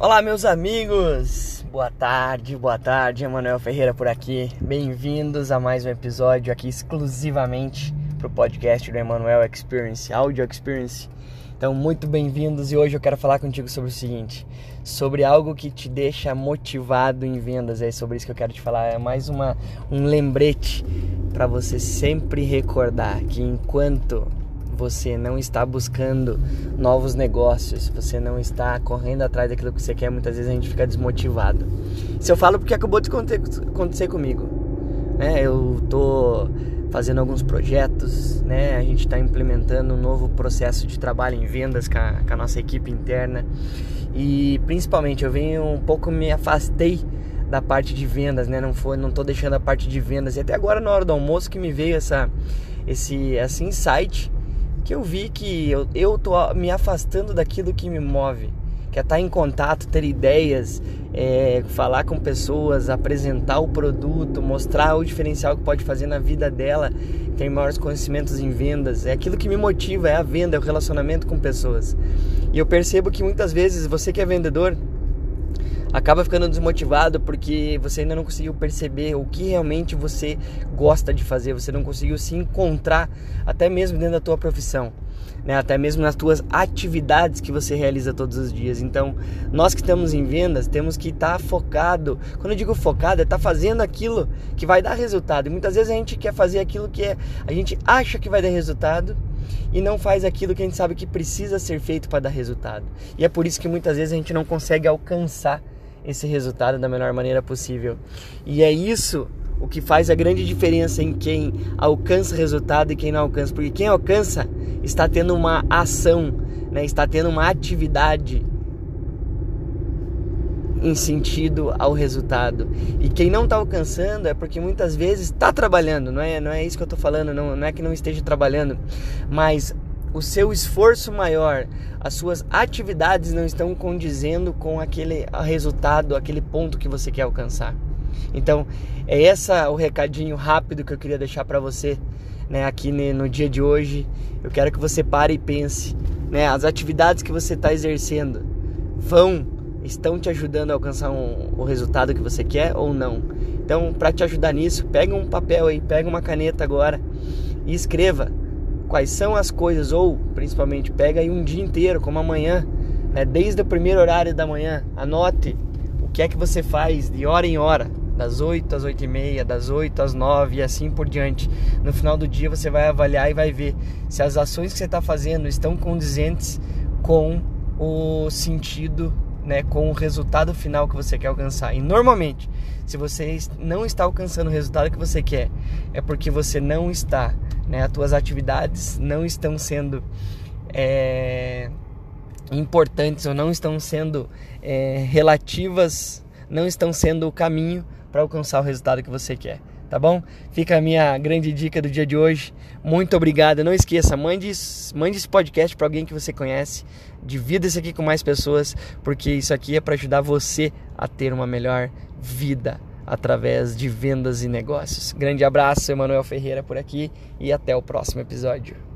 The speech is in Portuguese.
Olá, meus amigos! Boa tarde, boa tarde, Emanuel Ferreira por aqui. Bem-vindos a mais um episódio aqui exclusivamente para o podcast do Emanuel Experience, Audio Experience. Então, muito bem-vindos e hoje eu quero falar contigo sobre o seguinte: sobre algo que te deixa motivado em vendas. É sobre isso que eu quero te falar. É mais uma, um lembrete para você sempre recordar que enquanto você não está buscando novos negócios, você não está correndo atrás daquilo que você quer, muitas vezes a gente fica desmotivado. Isso eu falo porque acabou de acontecer comigo. Né? Eu tô fazendo alguns projetos, né? A gente está implementando um novo processo de trabalho em vendas com a, com a nossa equipe interna e principalmente eu venho um pouco me afastei da parte de vendas, né? Não foi, não tô deixando a parte de vendas e até agora na hora do almoço que me veio essa esse esse insight que eu vi que eu, eu tô me afastando daquilo que me move, que é estar em contato, ter ideias, é, falar com pessoas, apresentar o produto, mostrar o diferencial que pode fazer na vida dela, tem maiores conhecimentos em vendas. É aquilo que me motiva, é a venda, é o relacionamento com pessoas. E eu percebo que muitas vezes você que é vendedor acaba ficando desmotivado porque você ainda não conseguiu perceber o que realmente você gosta de fazer, você não conseguiu se encontrar até mesmo dentro da tua profissão. Né, até mesmo nas tuas atividades que você realiza todos os dias. Então, nós que estamos em vendas temos que estar tá focado. Quando eu digo focado, é estar tá fazendo aquilo que vai dar resultado. E muitas vezes a gente quer fazer aquilo que é, a gente acha que vai dar resultado e não faz aquilo que a gente sabe que precisa ser feito para dar resultado. E é por isso que muitas vezes a gente não consegue alcançar esse resultado da melhor maneira possível. E é isso o que faz a grande diferença em quem alcança resultado e quem não alcança, porque quem alcança está tendo uma ação, né? está tendo uma atividade em sentido ao resultado. E quem não está alcançando é porque muitas vezes está trabalhando, não é, não é isso que eu estou falando, não, não é que não esteja trabalhando, mas o seu esforço maior, as suas atividades não estão condizendo com aquele resultado, aquele ponto que você quer alcançar. Então, é essa o recadinho rápido que eu queria deixar para você, né, aqui no dia de hoje. Eu quero que você pare e pense, né, as atividades que você está exercendo vão estão te ajudando a alcançar um, o resultado que você quer ou não. Então, para te ajudar nisso, pega um papel aí, pega uma caneta agora e escreva quais são as coisas, ou principalmente pega aí um dia inteiro, como amanhã, né, desde o primeiro horário da manhã, anote o que é que você faz de hora em hora, das 8 às 8 e meia, das 8 às 9 e assim por diante. No final do dia você vai avaliar e vai ver se as ações que você está fazendo estão condizentes com o sentido né, com o resultado final que você quer alcançar. E normalmente, se você não está alcançando o resultado que você quer, é porque você não está né? As tuas atividades não estão sendo é, importantes ou não estão sendo é, relativas, não estão sendo o caminho para alcançar o resultado que você quer. Tá bom? Fica a minha grande dica do dia de hoje. Muito obrigado. Não esqueça, mande, mande esse podcast para alguém que você conhece. Divida isso aqui com mais pessoas, porque isso aqui é para ajudar você a ter uma melhor vida através de vendas e negócios. Grande abraço, Emanuel Ferreira por aqui e até o próximo episódio.